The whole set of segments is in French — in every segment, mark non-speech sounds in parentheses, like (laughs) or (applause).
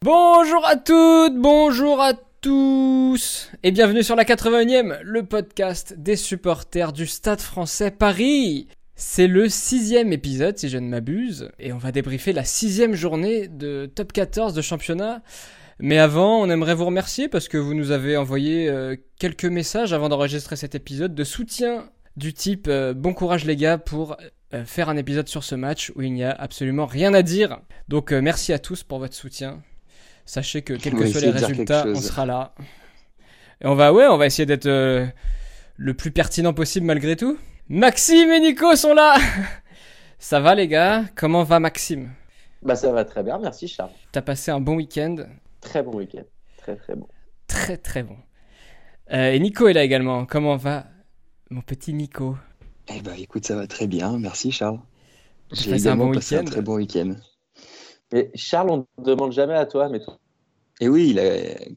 Bonjour à toutes, bonjour à tous et bienvenue sur la 81e, le podcast des supporters du Stade français Paris. C'est le sixième épisode si je ne m'abuse et on va débriefer la sixième journée de top 14 de championnat. Mais avant, on aimerait vous remercier parce que vous nous avez envoyé euh, quelques messages avant d'enregistrer cet épisode de soutien du type euh, bon courage les gars pour euh, faire un épisode sur ce match où il n'y a absolument rien à dire. Donc merci à tous pour votre soutien. Sachez que quels que soient les résultats, on sera là. Et on va, ouais, on va essayer d'être euh, le plus pertinent possible malgré tout. Maxime et Nico sont là (laughs) Ça va les gars? Comment va Maxime? Bah ça va très bien, merci Charles. T'as passé un bon week-end? Très bon week-end, très très bon. Très très bon. Euh, et Nico est là également. Comment va mon petit Nico Eh bah écoute, ça va très bien, merci Charles. J'ai également passé un très bon week-end. Mais Charles, on ne demande jamais à toi, mais toi. Et oui, il a...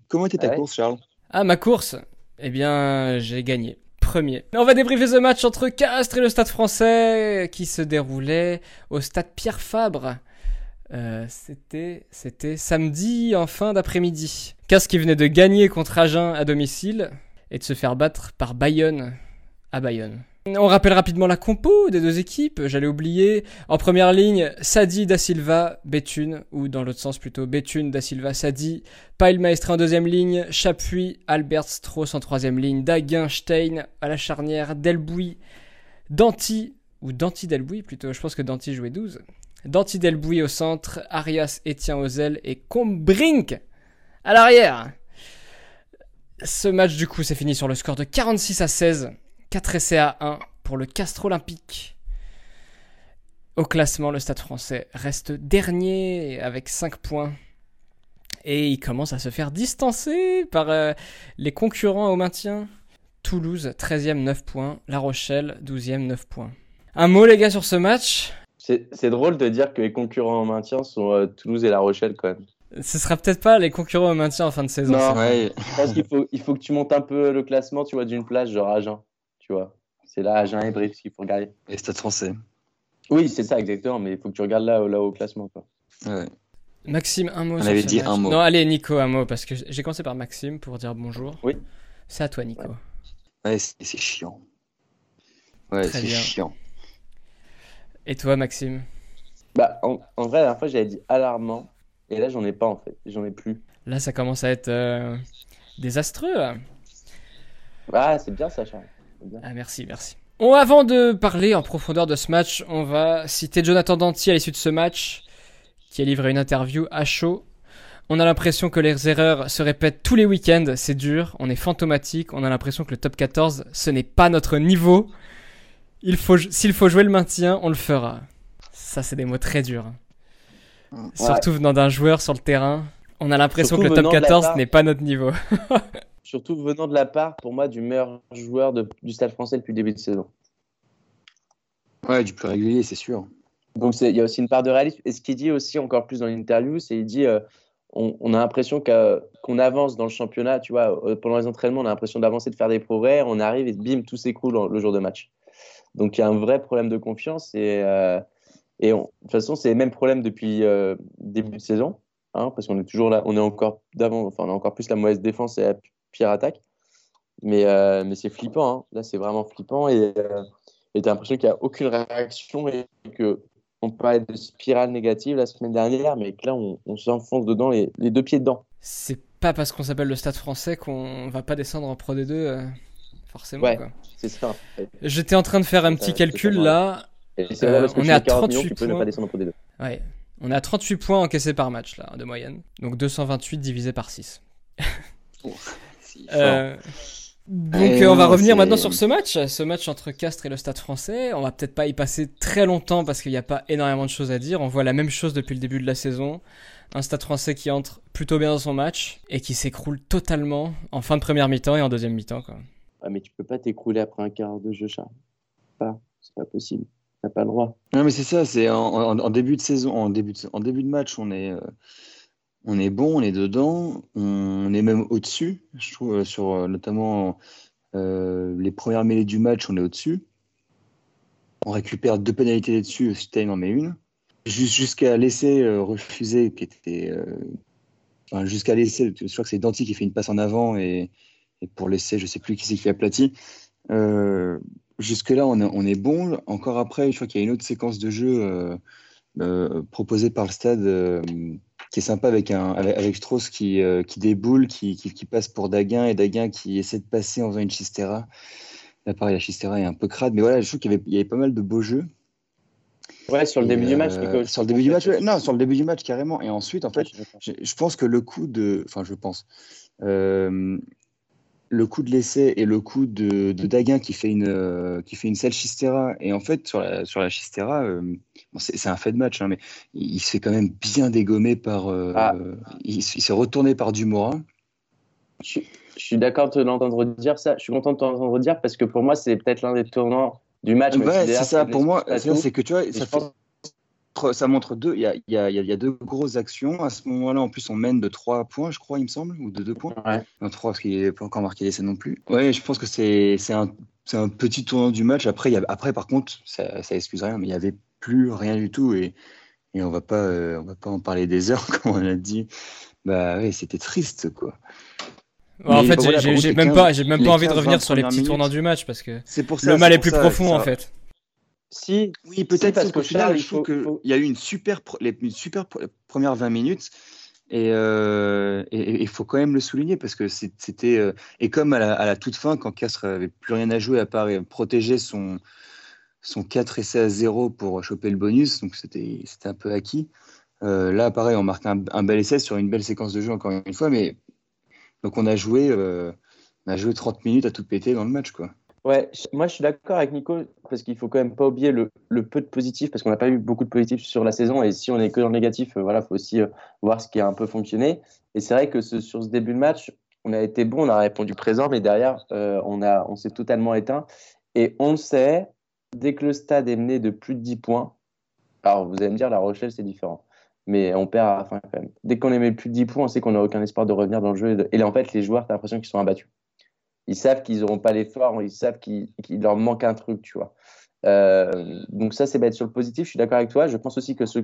comment était ta Ah ouais course, Charles? Ah, ma course? Eh bien, j'ai gagné. Premier. On va débriefer ce match entre Castres et le Stade français qui se déroulait au Stade Pierre Fabre. Euh, c'était, c'était samedi en fin d'après-midi. Castres qui venait de gagner contre Agen à domicile et de se faire battre par Bayonne Bayonne. On rappelle rapidement la compo des deux équipes, j'allais oublier. En première ligne, Sadi da Silva, Béthune, ou dans l'autre sens plutôt, Béthune da Silva, Sadi. Pyle Maestre en deuxième ligne, Chapuis, Albert Strauss en troisième ligne, Daguin, Stein à la charnière, Delbouy, Danti, ou Danti Delbouy plutôt, je pense que Danti jouait 12. Danti Delbouy au centre, Arias, Etienne aux ailes et Combrink à l'arrière. Ce match du coup s'est fini sur le score de 46 à 16. 4 essais à 1 pour le Castre Olympique. Au classement, le Stade français reste dernier avec 5 points. Et il commence à se faire distancer par euh, les concurrents au maintien. Toulouse, 13e, 9 points. La Rochelle, 12e, 9 points. Un mot, les gars, sur ce match? C'est drôle de dire que les concurrents en maintien sont euh, Toulouse et La Rochelle quand même. Ce sera peut-être pas les concurrents au maintien en fin de saison. Non. Ouais, Je pense qu'il faut, il faut que tu montes un peu le classement, tu vois, d'une place, genre Agen, tu vois. C'est là, Agen et Brive qu'il faut regarder. et Stade français. Oui, c'est ça, exactement, mais il faut que tu regardes là, là au classement, quoi. Ouais. Maxime, un mot On avait dit match. un mot. Non, allez, Nico, un mot, parce que j'ai commencé par Maxime pour dire bonjour. Oui. C'est à toi, Nico. Ouais. Ouais, c'est chiant. Ouais, c'est chiant. Et toi, Maxime? Bah, en, en vrai, la dernière fois, j'avais dit alarmant, et là, j'en ai pas, en fait. J'en ai plus. Là, ça commence à être euh, désastreux. là. Ah, c'est bien ça, Charles. C'est bien. Ah, merci, merci. Bon, avant de parler en profondeur de ce match, on va citer Jonathan Danty à l'issue de ce match, qui a livré une interview à chaud. On a l'impression que les erreurs se répètent tous les week-ends, c'est dur, on est fantomatique, on a l'impression que le top 14, ce n'est pas notre niveau. Il faut, s'il faut jouer le maintien, on le fera. Ça, c'est des mots très durs. hein. Surtout venant d'un joueur sur le terrain. On a l'impression que le top venant de la 14 part- n'est pas notre niveau. (laughs) Surtout venant de la part, pour moi, du meilleur joueur de- du Stade français depuis le début de saison. Ouais, du plus régulier, c'est sûr. Donc il y a aussi une part de réalisme. Et ce qu'il dit aussi encore plus dans l'interview, c'est il dit euh, on, on a l'impression qu'on avance dans le championnat, tu vois, euh, pendant les entraînements, on a l'impression d'avancer, de faire des progrès, on arrive et bim, tout s'écroule le jour de match. Donc il y a un vrai problème de confiance et, euh, et on- de toute façon, c'est le même problème depuis euh, début de saison, hein, parce qu'on est toujours là, on est encore d'avant, enfin on a encore plus la mauvaise défense et la pire attaque. Mais, euh, mais c'est flippant, hein. là c'est vraiment flippant et euh, et t'as l'impression qu'il n'y a aucune réaction et que on parlait de spirale négative la semaine dernière, mais que là, on, on s'enfonce dedans, les, les deux pieds dedans. C'est pas parce qu'on s'appelle le Stade français qu'on va pas descendre en Pro D2, euh, forcément. Ouais. C'est ça. en fait. J'étais en train de faire un petit calcul là. Euh, on tu est à mets 40 millions, 38 tu peux ne points. pas descendre en Pro D2. Ouais. On est à 38 points encaissés par match là, de moyenne. Donc 228 divisé par 6. Euh, donc euh, on va non, revenir maintenant sur ce match, ce match entre Castres et le Stade français. On va peut-être pas y passer très longtemps parce qu'il n'y a pas énormément de choses à dire. On voit la même chose depuis le début de la saison. Un Stade français qui entre plutôt bien dans son match et qui s'écroule totalement en fin de première mi-temps et en deuxième mi-temps. Quoi. Ah, mais tu peux pas t'écrouler après un quart de jeu, Charles. Pas, c'est pas possible. T'as pas le droit. Non, mais c'est ça, c'est en, en- en début de saison, en début de, en début de match, on est, euh, on est bon, on est dedans, on est même au-dessus, je trouve, euh, sur euh, notamment euh, les premières mêlées du match, on est au-dessus. On récupère deux pénalités dessus, Stein en met une. Jusqu'à laisser refuser, qui était. jusqu'à laisser, je crois que c'est Danti qui fait une passe en avant et, pour laisser, je sais plus qui c'est qui aplati. Euh, Jusque-là, on, est bon. Encore après, je crois qu'il y a une autre séquence de jeu proposée par le stade qui est sympa avec, un, avec, Strauss qui, qui déboule, qui, qui, passe pour Daguin et Daguin qui essaie de passer en faisant une chistera. Là, pareil, la chistera est un peu crade, mais voilà, je trouve qu'il y, y avait pas mal de beaux jeux. Ouais, sur le début du match. sur le début du match, non, sur le début du match carrément. Et ensuite, en fait, je, pense que le coup de, enfin, je pense, euh, le coup de l'essai et le coup de, de Daguin qui fait une euh, qui fait une sale chistera et en fait sur la sur la chistera euh, c'est un fait de match hein, mais il, se fait quand même bien dégommer par ah. il, s'est retourné par Dumoulin. Je, je suis d'accord de l'entendre dire ça. Je suis content de t'entendre dire parce que pour moi c'est peut-être l'un des tournants du match. Ouais, c'est ça. Pour moi, c'est que tu vois, ça, ça montre deux. Il y a, y, a, y a, deux grosses actions. À ce moment-là, en plus, on mène de trois points, je crois, il me semble, ou de deux points. Ouais. Non, trois, parce qu'il n'est pas encore marqué l'essai non plus. Ouais, je pense que c'est un, un petit tournant du match. Après, y a, après par contre, ça, ça excuse rien, mais il n'y avait plus rien du tout. Et, et on va pas, euh, on va pas en parler des heures, (laughs) comme on a dit. Bah oui, c'était triste, quoi en fait, j'ai même pas, j'ai même pas envie de revenir sur les petits tournants du match parce que le mal est, plus profond en fait. Si, oui, peut-être parce qu'au final, il faut qu'il y a eu une super, les, une super première 20 minutes et il euh, faut quand même le souligner parce que c'était euh, et comme à la, toute fin, quand Castres avait plus rien à jouer à part protéger son son 4 essais à 0 pour choper le bonus, donc c'était un peu acquis. Euh, là, pareil, on marque un, un, bel essai sur une belle séquence de jeu encore une fois, mais donc on a joué, euh, on a joué 30 minutes à tout péter dans le match, quoi. Ouais, moi je suis d'accord avec Nico parce qu'il faut quand même pas oublier le, peu de positif parce qu'on n'a pas eu beaucoup de positifs sur la saison et si on est que dans le négatif, euh, voilà, faut aussi euh, voir ce qui a un peu fonctionné. Et c'est vrai que sur ce début de match, on a été bon, on a répondu présent, mais derrière on a, on s'est totalement éteint. Et on sait, dès que le stade est mené de plus de 10 points, alors vous allez me dire La Rochelle c'est différent mais on perd à la fin quand même. Dès qu'on est plus de 10 points, on sait qu'on n'a aucun espoir de revenir dans le jeu. Et, là, en fait, les joueurs, tu as l'impression qu'ils sont abattus. Ils savent qu'ils n'auront pas l'effort, ils savent qu'il leur manque un truc, tu vois. Euh, donc ça, c'est bête sur le positif, je suis d'accord avec toi. Je pense aussi que ce,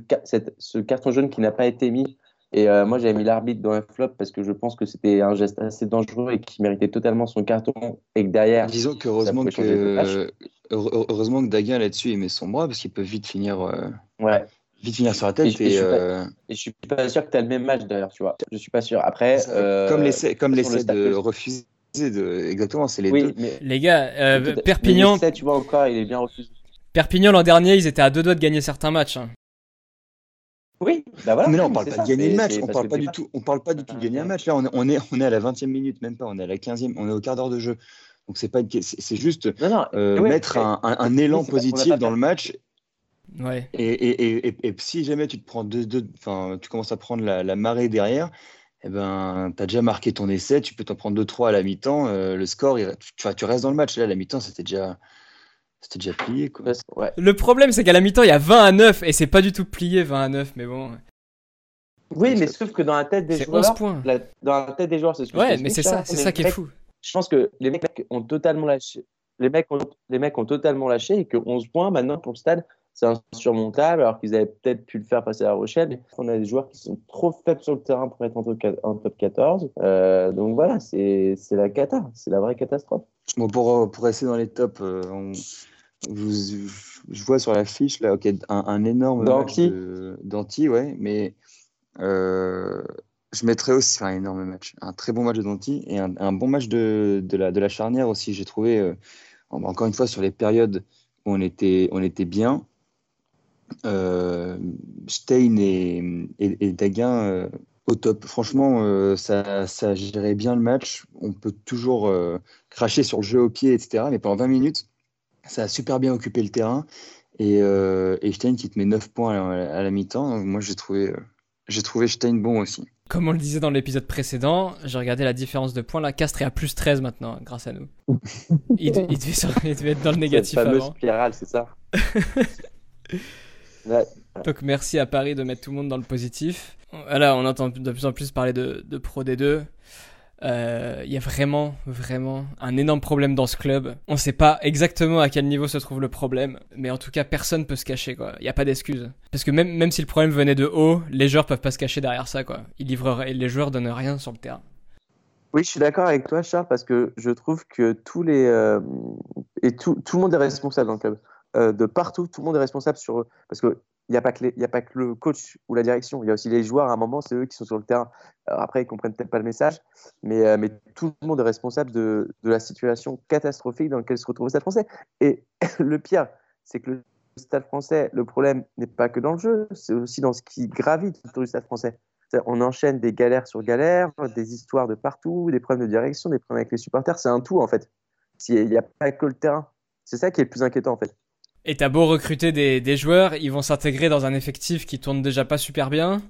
ce carton jaune qui n'a pas été mis, et euh, moi j'avais mis l'arbitre dans un flop parce que je pense que c'était un geste assez dangereux et qui méritait totalement son carton, et que derrière... Disons qu'heureusement que, heureusement que Daguin là-dessus il met son bras parce qu'il peut vite finir... Euh, ouais vite finir sur la tête. Et, je, euh, et, je suis pas sûr que tu as le même match d'ailleurs, tu vois. Je suis pas sûr. Après, euh, comme l'essai, comme l'essai de refuser de, exactement, c'est les oui, deux. Mais... Les gars, euh, Perpignan. tu vois encore, il est bien refusé. Perpignan l'an dernier, ils étaient à deux doigts de gagner certains matchs. Hein. Oui, bah voilà. Mais là, on parle pas de gagner le match. On parle pas du tout. On parle pas du tout de gagner un match. Là, on est, on est, on est à la 20e minute, même pas. On est à la 15e. On est au quart d'heure de jeu. Donc c'est pas, c'est juste euh, mettre un, un, un, élan positif dans le match Ouais. Et, et, et, et, si jamais tu te prends deux, deux tu commences à prendre la, la marée derrière, eh ben, tu as déjà marqué ton essai, tu peux t'en prendre 2-3 à la mi-temps, euh, le score, tu, tu, restes dans le match. Là, à la mi-temps, c'était déjà, c'était déjà plié. Quoi. Ouais. Le problème, c'est qu'à la mi-temps, il y a 20 à 9 et c'est pas du tout plié 20 à 9, mais bon. Oui, mais sauf que dans la tête des joueurs, points. dans la tête des joueurs, c'est ce Ouais, mais c'est ça, c'est ça qui est fou. Je pense que les mecs ont totalement lâché. Les mecs ont, les mecs ont totalement lâché et que 11 points maintenant pour le stade, c'est insurmontable, alors qu'ils avaient peut-être pu le faire passer à La Rochelle. On a des joueurs qui sont trop faibles sur le terrain pour être en top 14. Euh, donc voilà, c'est la cata, c'est la vraie catastrophe. Bon, pour, pour rester dans les tops, euh, je vois sur la fiche là, un, un, énorme match d'Anti, ouais, mais euh, je mettrais aussi un énorme match, un très bon match de Danti et un, un, bon match de, de, la, de la charnière aussi. J'ai trouvé, encore une fois, sur les périodes où on était, on était bien, euh, Stein et, et, Daguin euh, au top. Franchement, euh, ça, ça gérait bien le match. On peut toujours cracher sur le jeu au pied, etc. Mais pendant 20 minutes, ça a super bien occupé le terrain. Et, et Stein qui te met 9 points à, la mi-temps. Moi, j'ai trouvé, j'ai trouvé Stein bon aussi. Comme on le disait dans l'épisode précédent, j'ai regardé la différence de points. Là, Castres est à plus 13 maintenant, grâce à nous. il, devait, être dans le (laughs) négatif Cette fameuse spirale, c'est ça (laughs) Donc merci à Paris de mettre tout le monde dans le positif. Voilà, on entend de plus en plus parler de, de Pro D2. Euh, Il y a vraiment, vraiment un énorme problème dans ce club. On ne sait pas exactement à quel niveau se trouve le problème, mais en tout cas, personne peut se cacher, quoi. Il n'y a pas d'excuse. Parce que même, même si le problème venait de haut, les joueurs peuvent pas se cacher derrière ça, quoi. Ils livrent, les joueurs donnent rien sur le terrain. Oui, je suis d'accord avec toi, Charles, parce que je trouve que tous les euh, et tout, tout, le monde est responsable dans le club. Euh, de partout, tout le monde est responsable sur eux. Parce que il n'y a, pas que a pas le coach ou la direction, il y a aussi les joueurs. À un moment, c'est eux qui sont sur le terrain. Alors après, ils comprennent peut-être pas le message, mais, euh, tout le monde est responsable de, de, la situation catastrophique dans laquelle se retrouve le Stade français. Et (laughs) le pire, c'est que le Stade français, le problème n'est pas que dans le jeu, c'est aussi dans ce qui gravite autour du Stade français. On enchaîne des galères sur galères, des histoires de partout, des problèmes de direction, des problèmes avec les supporters. C'est un tout, en fait. Il n'y a pas que le terrain. C'est ça qui est le plus inquiétant, en fait. Et t'as beau recruter des, des, joueurs, ils vont s'intégrer dans un effectif qui tourne déjà pas super bien.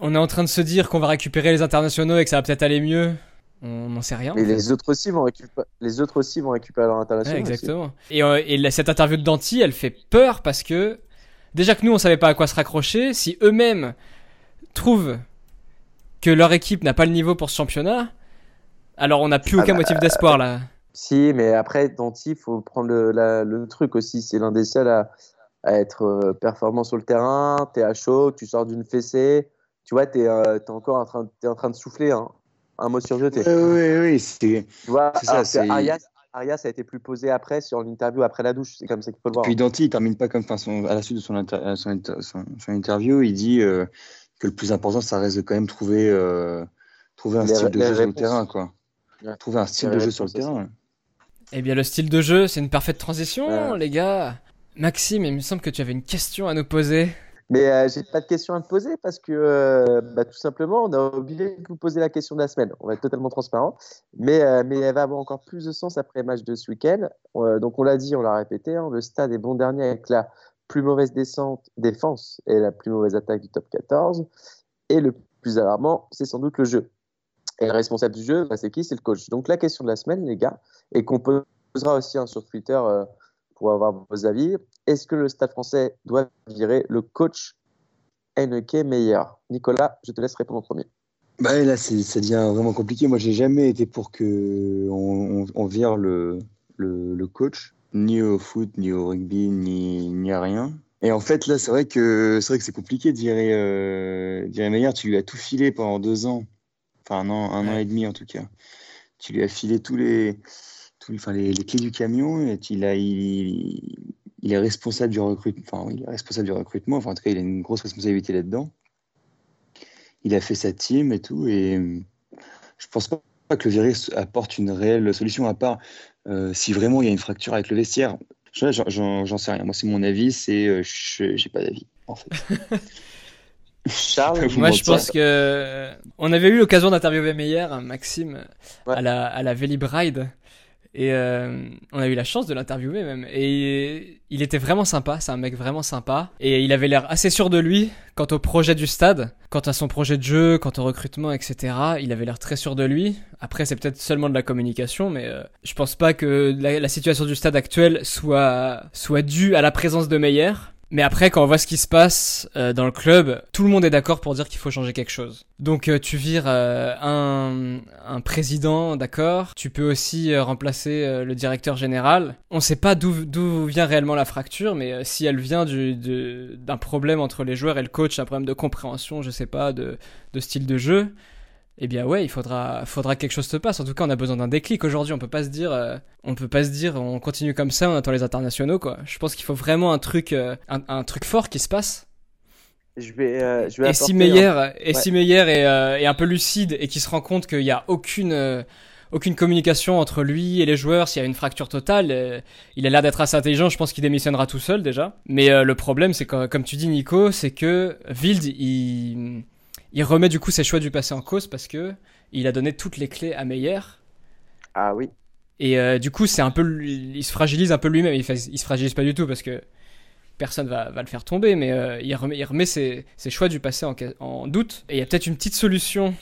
On est en train de se dire qu'on va récupérer les internationaux et que ça va peut-être aller mieux. On n'en sait rien. Mais les autres aussi vont récupérer, les autres aussi vont récupérer leur internationaux. Ouais, exactement. Et, euh, et, cette interview de Danti, elle fait peur parce que déjà que nous on savait pas à quoi se raccrocher, si eux-mêmes trouvent que leur équipe n'a pas le niveau pour ce championnat, alors on n'a plus ah aucun bah, motif d'espoir là. Si, mais après, Danti, il faut prendre le, la, le, truc aussi. C'est l'un des seuls à, à être euh, performant sur le terrain. Tu es à chaud, tu sors d'une fessée. Tu vois, tu es, euh, es, encore en train, es en train de souffler. Hein. Un mot sur deux. Oui, oui, oui. Tu vois, ça, Arias, Arias, a été plus posé après sur l'interview après la douche. C'est comme ça qu'il faut le voir. Puis Danti, il termine pas comme son, à la suite de son, inter, son, son, son interview. Il dit euh, que le plus important, ça reste de quand même trouver, euh, trouver un les, style de jeu réponses. sur le terrain. Quoi. Ouais. Trouver un style les de jeu sur le terrain. Eh bien, le style de jeu, c'est une parfaite transition, les gars. Maxime, il me semble que tu avais une question à nous poser. Mais euh, j'ai pas de question à te poser parce que euh, bah, tout simplement, on a oublié de vous poser la question de la semaine. On va être totalement transparent, mais, euh, mais elle va avoir encore plus de sens après le match de ce week-end. Donc on l'a dit, on l'a répété, hein, le stade est bon dernier avec la plus mauvaise descente, défense et la plus mauvaise attaque du top 14. Et le plus alarmant, c'est sans doute le jeu. Et le responsable du jeu, bah, c'est qui? C'est le coach. Donc la question de la semaine, les gars, et qu'on posera aussi hein, sur Twitter euh, pour avoir vos avis, est-ce que le Stade français doit virer le coach NK meilleur Nicolas, je te laisse répondre en premier. Bah là, ça devient vraiment compliqué. Moi, j'ai jamais été pour que on, on, on vire le, le, coach, ni au foot, ni au rugby, ni, ni à rien. Et en fait, là, c'est vrai que c'est compliqué de virer, euh, virer Meilleur. Tu lui as tout filé pendant deux ans enfin un an, un ouais. an et demi en tout cas. Tu lui as filé tous les, tous, enfin, les, les clés du camion et il, a, il, il est responsable du recrutement. Enfin, il est responsable du recrutement. Enfin, en tout cas, il a une grosse responsabilité là-dedans. Il a fait sa team et tout. Et je pense pas que le virus apporte une réelle solution à part euh, si vraiment il y a une fracture avec le vestiaire. J'en sais rien. Moi, c'est mon avis. C'est, euh, j'ai pas d'avis en fait. (laughs) Charles, moi je pense que on avait eu l'occasion d'interviewer Meyer, Maxime, ouais. à la à la Ride et euh, on a eu la chance de l'interviewer même et il était vraiment sympa, c'est un mec vraiment sympa et il avait l'air assez sûr de lui quant au projet du stade, quant à son projet de jeu, quant au recrutement, etc. Il avait l'air très sûr de lui. Après c'est peut-être seulement de la communication, mais euh, je pense pas que la, la, situation du stade actuel soit soit due à la présence de Meyer. Mais après, quand on voit ce qui se passe euh, dans le club, tout le monde est d'accord pour dire qu'il faut changer quelque chose. Donc euh, tu vires euh, un, président, d'accord. Tu peux aussi remplacer le directeur général. On sait pas d'où vient réellement la fracture, mais si elle vient d'un problème entre les joueurs et le coach, un problème de compréhension, je sais pas, de, de style de jeu, eh bien ouais, il faudra, faudra que quelque chose se passe. En tout cas, on a besoin d'un déclic aujourd'hui. On peut pas se dire, euh, on peut pas se dire, on continue comme ça, on attend les internationaux quoi. Je pense qu'il faut vraiment un truc, euh, un, un, truc fort qui se passe. Je vais, euh, je vais et si Meyer, un... et ouais. si Meyer est, euh, est, un peu lucide et qui se rend compte qu'il y a aucune euh, aucune communication entre lui et les joueurs, s'il y a une fracture totale, il a l'air d'être assez intelligent, je pense qu'il démissionnera tout seul déjà. Mais le problème, c'est que, comme tu dis Nico, c'est que Wild, il il remet du coup ses choix du passé en cause parce que il a donné toutes les clés à Meyer. Ah oui. Et euh, du coup, c'est un peu, il se fragilise un peu lui-même. Il, fait, il se fragilise pas du tout parce que personne va, va le faire tomber, mais euh, il remet, il remet ses, ses, choix du passé en, en doute. Et il y a peut-être une petite solution.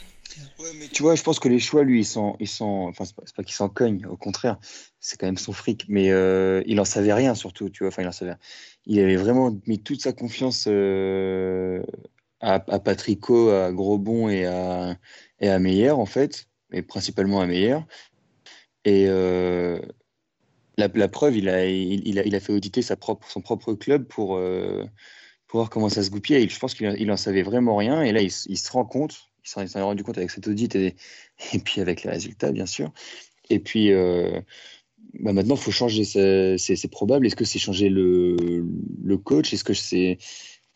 Ouais, mais tu vois, je pense que les choix, lui, ils sont, ils sont, enfin, c'est pas, pas qu'ils s'en cognent, au contraire, c'est quand même son fric, mais euh, il en savait rien surtout, tu vois, enfin, il en savait rien. Il avait vraiment mis toute sa confiance euh, à, à Patrico, à Grosbon et à, et à Meyer, en fait. mais principalement à Meyer. Et la, la, preuve, il a, il, a, il a fait auditer son propre club pour, pour voir comment ça se goupillait. Et je pense qu'il en savait vraiment rien. Et là, il, il se rend compte, il s'en est rendu compte avec cet audit et, et, puis avec les résultats, bien sûr. Et puis, bah maintenant, il faut changer. C'est probable. Est-ce que c'est changer le, le coach? Est-ce que c'est.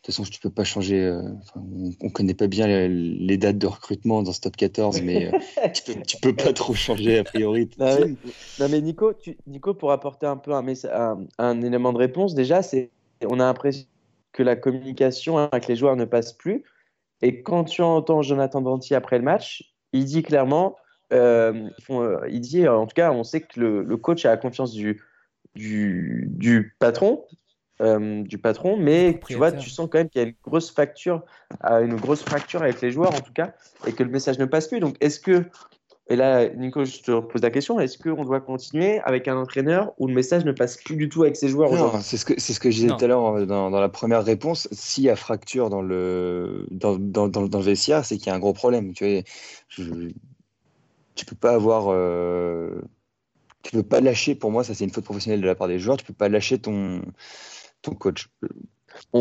De toute façon, tu peux pas changer. Euh, on, ne connaît pas bien les, dates de recrutement dans ce top 14, mais euh, (laughs) tu, peux, peux pas trop changer a priori. non, mais, Nico, Nico, pour apporter un peu un, un, un élément de réponse, déjà, c'est on a l'impression que la communication avec les joueurs ne passe plus. Et quand tu entends Jonathan Danti après le match, il dit clairement euh, il dit, en tout cas, on sait que le, coach a la confiance du, du, du patron, euh, du patron, mais tu vois, tu sens quand même qu'il y a une grosse facture, une grosse fracture avec les joueurs en tout cas, et que le message ne passe plus. Donc, est-ce que, et là, Nico, je te pose la question, est-ce qu'on doit continuer avec un entraîneur où le message ne passe plus du tout avec ses joueurs Non, c'est ce que c'est ce que je disais tout à l'heure dans, dans, la première réponse. S'il y a fracture dans le dans, dans, dans, le vestiaire, c'est qu'il y a un gros problème. Tu vois, je, tu peux pas avoir. Euh, tu peux pas lâcher, pour moi, ça c'est une faute professionnelle de la part des joueurs, tu peux pas lâcher ton, ton coach. On,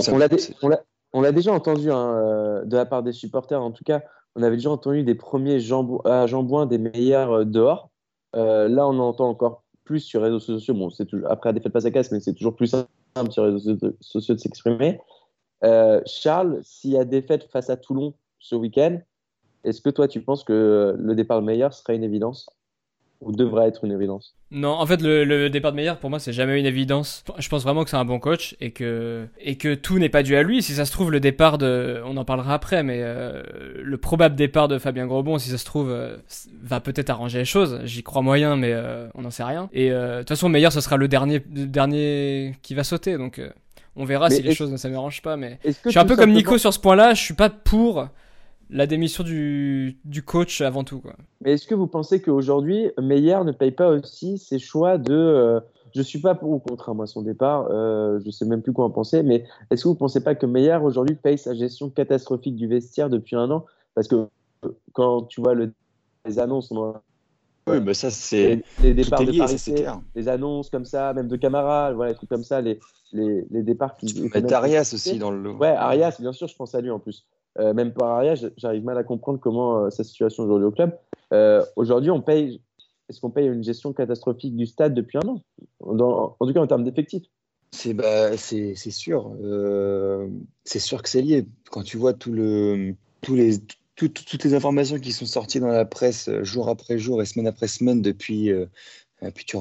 on l'a déjà entendu hein, euh, de la part des supporters, en tout cas, on avait déjà entendu des premiers jambouins, euh, des meilleurs dehors. là, on entend encore plus sur les réseaux sociaux. Bon, c'est toujours, après la défaite pas à casse, mais c'est toujours plus simple sur les réseaux sociaux de s'exprimer. Charles, s'il y a défaite face à Toulon ce week-end, est-ce que toi, tu penses que le départ Meyer serait une évidence? Ou devrait être une évidence Non, en fait, le, départ de Meyer, pour moi, c'est jamais une évidence. Je pense vraiment que c'est un bon coach et que, et que tout n'est pas dû à lui. Si ça se trouve, le départ de. On en parlera après, mais euh, le probable départ de Fabien Grosbon, si ça se trouve, euh, va peut-être arranger les choses. J'y crois moyen, mais euh, on n'en sait rien. Et de toute façon, Meyer, ce sera le dernier, dernier qui va sauter. Donc, on verra si les choses ne s'amérangent pas. Mais je suis un peu comme Nico sur ce point-là. Je suis pas pour la démission du, du, coach avant tout. Quoi. Mais est-ce que vous pensez qu'aujourd'hui, Meyer ne paye pas aussi ses choix de. Euh, je suis pas pour ou contre hein, moi son départ, euh, je sais même plus quoi en penser, mais est-ce que vous pensez pas que Meyer aujourd'hui paye sa gestion catastrophique du vestiaire depuis un an? Parce que quand tu vois le, les annonces, oui, bah ça c'est les, départs de Paris, les annonces comme ça, même de camarades, voilà, des trucs comme ça, les, les, les départs qui. Peux Arias aussi dans le lot. Ouais, Arias, bien sûr, je pense à lui en plus. Euh, même par arrière, j'arrive mal à comprendre comment euh, sa situation aujourd'hui au club. Euh, aujourd'hui, on paye. Est-ce qu'on paye une gestion catastrophique du stade depuis un an? En tout cas, en termes d'effectifs. C'est bah, sûr. c'est sûr que c'est lié. Quand tu vois tous les, toutes les informations qui sont sorties dans la presse jour après jour et semaine après semaine depuis. puis tu,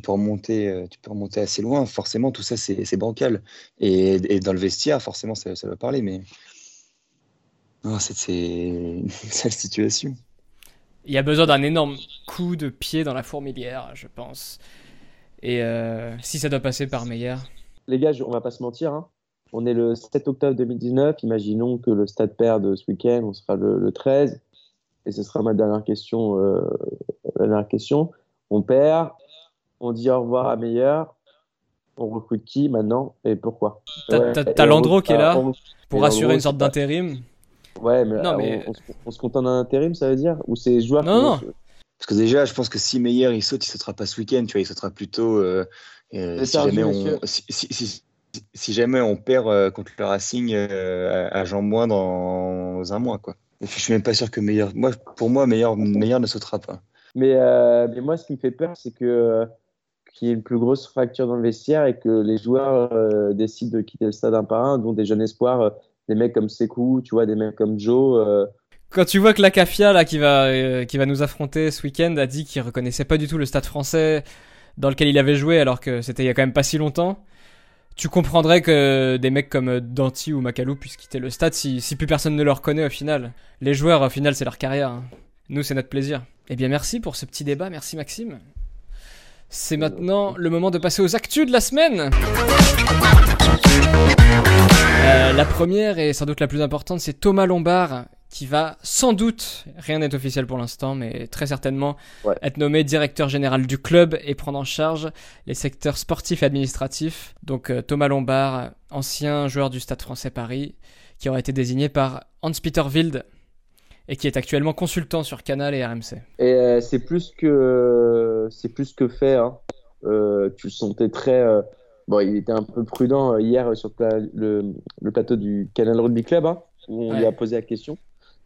peux remonter, tu peux remonter assez loin. Forcément, tout ça, c'est bancal. Et, dans le vestiaire, forcément, ça, ça va parler. Mais c'est une (laughs) sale situation. Il y a besoin d'un énorme coup de pied dans la fourmilière, je pense. Et euh, si ça doit passer par Meyer. Les gars, on va pas se mentir. Hein. On est le 7 octobre 2019. Imaginons que le stade perde ce week-end. On sera le, 13. Et ce sera ma dernière question. Euh, dernière question. On perd. On dit au revoir à Meyer. On recrute qui maintenant et pourquoi? T'as Landreau qui est là pour assurer une sorte d'intérim? Ouais, mais, non, mais... On, se contente d'un intérim, ça veut dire? Ou c'est joueur Non, non. Parce que déjà, je pense que si Meyer il saute, il sautera pas ce week-end, tu vois, il sautera plutôt. Euh, euh, si, jamais on, si, jamais on, perd euh, contre le Racing à Jean Moins dans un mois, quoi. je suis même pas sûr que Meyer. Moi, pour moi, Meyer, Meyer ne sautera pas. Mais, mais moi, ce qui me fait peur, c'est que qu'il y ait une plus grosse fracture dans le vestiaire et que les joueurs décident de quitter le stade un par un, dont des jeunes espoirs des mecs comme Sekou, tu vois, des mecs comme Joe. Euh. Quand tu vois que la Cafia là qui va euh, qui va nous affronter ce week-end a dit qu'il reconnaissait pas du tout le stade français dans lequel il avait joué alors que c'était il y a quand même pas si longtemps, tu comprendrais que des mecs comme Danti ou Makalou puissent quitter le stade si, si plus personne ne le reconnaît au final. Les joueurs au final c'est leur carrière. Hein. Nous c'est notre plaisir. Eh bien merci pour ce petit débat, merci Maxime. C'est maintenant le moment de passer aux actus de la semaine. Euh, la première et sans doute la plus importante, c'est Thomas Lombard qui va sans doute, rien n'est officiel pour l'instant, mais très certainement être nommé directeur général du club et prendre en charge les secteurs sportifs et administratifs. Donc euh, Thomas Lombard, ancien joueur du Stade français Paris, qui aura été désigné par Hans-Peter Wild. et qui est actuellement consultant sur Canal et RMC. Et euh, c'est plus que c'est plus que fait. Hein. Euh, tu le sentais très. Euh, bon, il était un peu prudent euh, hier sur pla- le, le plateau du Canal Rugby Club, hein, où on lui a posé la question.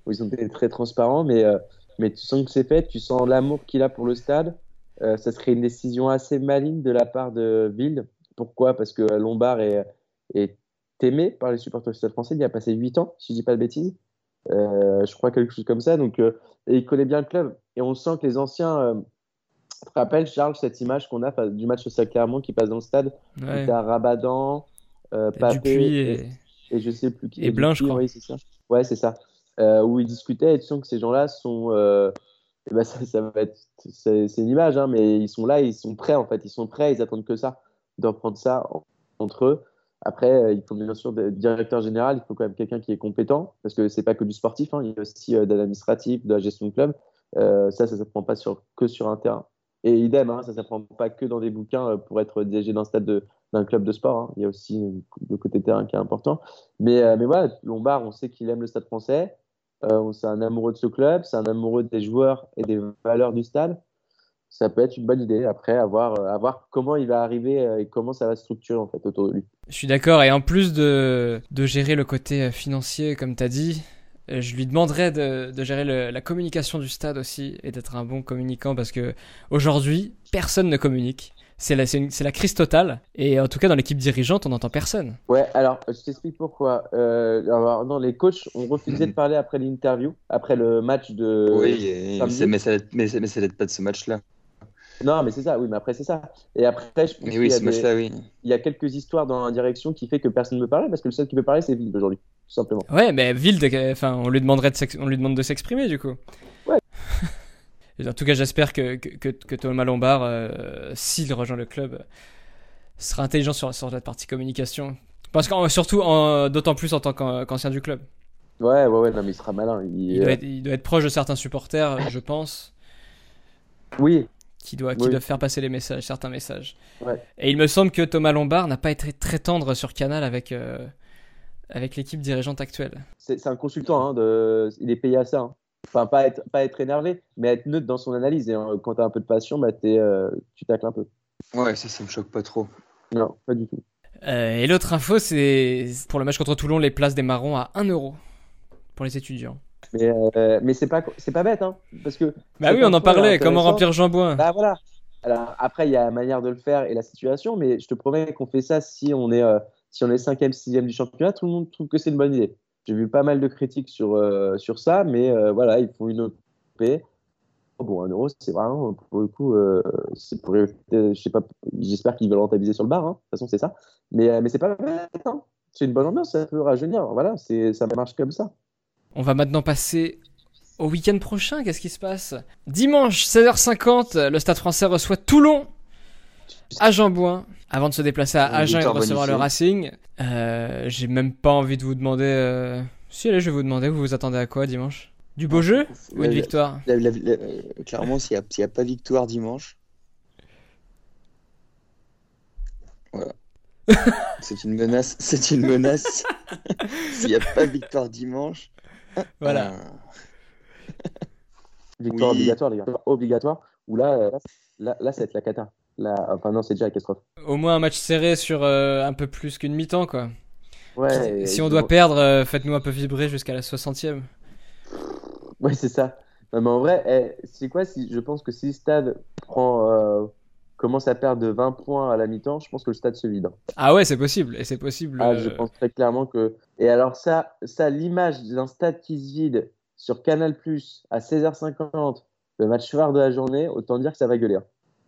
Où ils ont été très transparents, mais euh, mais tu sens que c'est fait. Tu sens l'amour qu'il a pour le stade. Euh, ça serait une décision assez maligne de la part de Ville. Pourquoi? Parce que Lombard est, est aimé par les supporters du Stade français. Il y a passé 8 ans, si je dis pas de bêtises. Euh, je crois quelque chose comme ça. Donc, euh, et il connaît bien le club. Et on sent que les anciens. Tu te rappelles, Charles, cette image qu'on a du match au Clermont qui passe dans le stade Ouais. T'as Rabadan, euh, Et Papé et, et... et je sais plus qui. et Blin, je crois. Oui, c'est ça. Ouais, c'est ça. Euh, où ils discutaient et tu sens que ces gens-là sont. Euh, eh ben, (laughs) ça, ça va être. C'est une image, hein, mais ils sont là, ils sont prêts en fait. Ils sont prêts, ils attendent que ça, de reprendre ça en- entre eux. Après, euh, il faut bien sûr des directeur général, il faut quand même quelqu'un qui est compétent, parce que c'est pas que du sportif, hein, il y a aussi de l'administratif, de la gestion de club. Euh, ça, ça ne s'apprend pas sur, que sur un terrain. Et idem, hein, ça ne s'apprend pas que dans des bouquins euh, pour être dirigé d'un stade de- d'un club de sport. hein. Il y a aussi euh, le côté terrain qui est important. Mais, euh, mais voilà, Lombard, on sait qu'il aime le stade français. C'est un amoureux de ce club, c'est un amoureux des joueurs et des valeurs du stade. Ça peut être une bonne idée. Après, à voir, à voir comment il va arriver et comment ça va se structurer en fait autour de lui. Je suis d'accord, et en plus de, de gérer le côté financier, comme tu as dit, je lui demanderais de, de gérer le- la communication du stade aussi, et d'être un bon communicant, parce que aujourd'hui, personne ne communique. C'est la, c'est une- c'est la crise totale, et en tout cas dans l'équipe dirigeante, on n'entend personne. Ouais, alors je t'explique pourquoi. Euh, alors, non, les coachs ont refusé de parler après l'interview, après le match de. Oui, et- mais ça date- mais ça mais ça date pas de ce match-là. Non, mais c'est ça, oui, mais après c'est ça. Et après, je pense Mais qu'il oui, y, a ce des- match-là, oui. il y a quelques histoires dans la direction qui fait que personne ne peut parler parce que le seul qui peut parler, c'est Ville aujourd'hui, tout simplement. Ouais, mais Wild, euh, enfin, on lui demanderait de on lui demande de s'exprimer du coup. Ouais. (laughs) En tout cas, j'espère que, que, que, Thomas Lombard, euh, s'il rejoint le club, euh, sera intelligent sur, sur la partie communication. Parce que surtout, d'autant plus en tant qu'an- qu'ancien du club. Ouais, ouais, ouais, non, mais il sera malin. Il, Il doit, euh, être, il doit être proche de certains supporters, je pense, Oui, qui, doit, qui Oui. doivent faire passer les messages, certains messages. Ouais. Et il me semble que Thomas Lombard n'a pas été très tendre sur Canal avec, euh, avec l'équipe dirigeante actuelle. c'est un consultant, hein, de... il est payé à ça. hein. Enfin, pas être, pas être énervé, mais être neutre dans son analyse. Et euh, quand tu as un peu de passion, bah, t'es, euh, tu tacles un peu. Ouais, ça, ça me choque pas trop. Non, pas du tout. Euh, et l'autre info, c'est pour le match contre Toulon, les places des marrons à 1 euro pour les étudiants. Mais, euh, mais c'est pas, c'est pas bête, hein, parce que Bah oui, on en parlait, comment remplir Jean-Bouin. Bah voilà. Alors après, il y a la manière de le faire et la situation, mais je te promets qu'on fait ça si on est euh, si on est cinquième, sixième du championnat, tout le monde trouve que c'est une bonne idée. J'ai vu pas mal de critiques sur euh, sur ça, mais euh, voilà, ils font une OP. Bon, un euro, c'est vraiment pour le coup, euh, je sais pas, j'espère qu'ils veulent rentabiliser sur le bar. Hein. De toute façon, c'est ça. Mais mais c'est pas bête. Hein. C'est une bonne ambiance, ça peut rajeunir. Voilà, ça marche comme ça. On va maintenant passer au week-end prochain. Qu'est-ce qui se passe? Dimanche, 16h50, le Stade français reçoit Toulon à Jean-Bouin avant de se déplacer à Agen et de recevoir le. Racing. Euh, J'ai même pas envie de vous demander. euh, Si, allez, je vais vous demander, vous vous attendez à quoi dimanche? Du beau jeu ou une victoire? la- la- la- euh, clairement, s'il n'y a, pas victoire dimanche, voilà. (laughs) C'est une menace. C'est une menace. (laughs) S'il n'y a pas victoire dimanche, Voilà. euh, Victoire Oui. obligatoire, les gars. Obligatoire. Ou là, là, là, là, ça va être la cata. Enfin non, c'est déjà la catastrophe. Au moins un match serré sur euh, un peu plus qu'une mi-temps, quoi. Ouais. si on doit perdre, euh, faites-nous un peu vibrer jusqu'à la 60e. Ouais, c'est ça. Non, mais en vrai, eh, c'est quoi si je pense que si le stade prend euh, commence à perdre de 20 points à la mi-temps, je pense que le stade se vide. hein. Ah ouais, c'est possible. Et c'est possible. Ah, je pense très clairement que. Et alors ça, ça l'image d'un stade qui se vide sur Canal+ à 16h50, le match phare de la journée, autant dire que ça va gueuler. hein.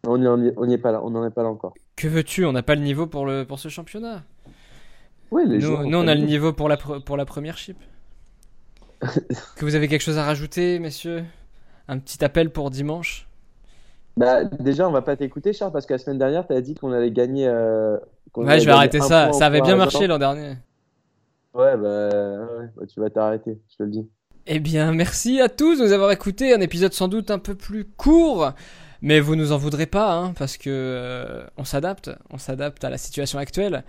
On n'y est pas là, on n'en est pas là encore. Que veux-tu On n'a pas le niveau pour, le, pour ce championnat. Oui, les Nous, nous, on a le niveau pour la, pour la première chip. (laughs) que vous avez quelque chose à rajouter, messieurs? Un petit appel pour dimanche? Bah, déjà, on va pas t'écouter, Charles, parce que la semaine dernière, tu as dit qu'on allait gagner. euh, Ouais, allait je vais arrêter ça. Ça avait bien marché l'an dernier. Ouais, bah, ouais, bah, tu vas t'arrêter, je te le dis. Eh bien, merci à tous de nous avoir écoutés. Un épisode sans doute un peu plus court, mais vous nous en voudrez pas, hein, parce que euh, on s'adapte, on s'adapte à la situation actuelle,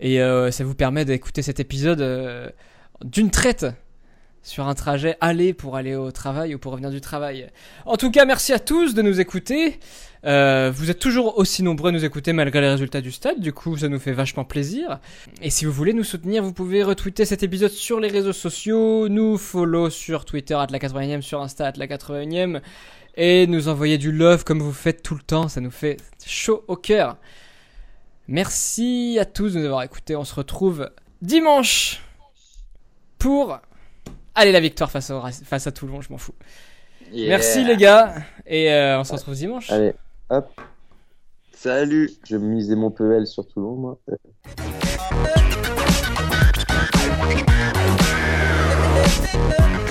et euh, ça vous permet d'écouter cet épisode euh, d'une traite. sur un trajet aller pour aller au travail ou pour revenir du travail. En tout cas, merci à tous de nous écouter. Vous êtes toujours aussi nombreux à nous écouter malgré les résultats du stade, du coup ça nous fait vachement plaisir. Et si vous voulez nous soutenir, vous pouvez retweeter cet épisode sur les réseaux sociaux, nous follow sur Twitter at la 80e, sur Insta at la 80e, et nous envoyer du love comme vous faites tout le temps. Ça nous fait chaud au cœur. Merci à tous de nous avoir écoutés. On se retrouve dimanche pour Allez la victoire face, au, face à Toulon, je m'en fous. Merci les gars, et euh, on se retrouve dimanche. Allez, hop. Salut, je misais mon PL sur Toulon, moi. (laughs)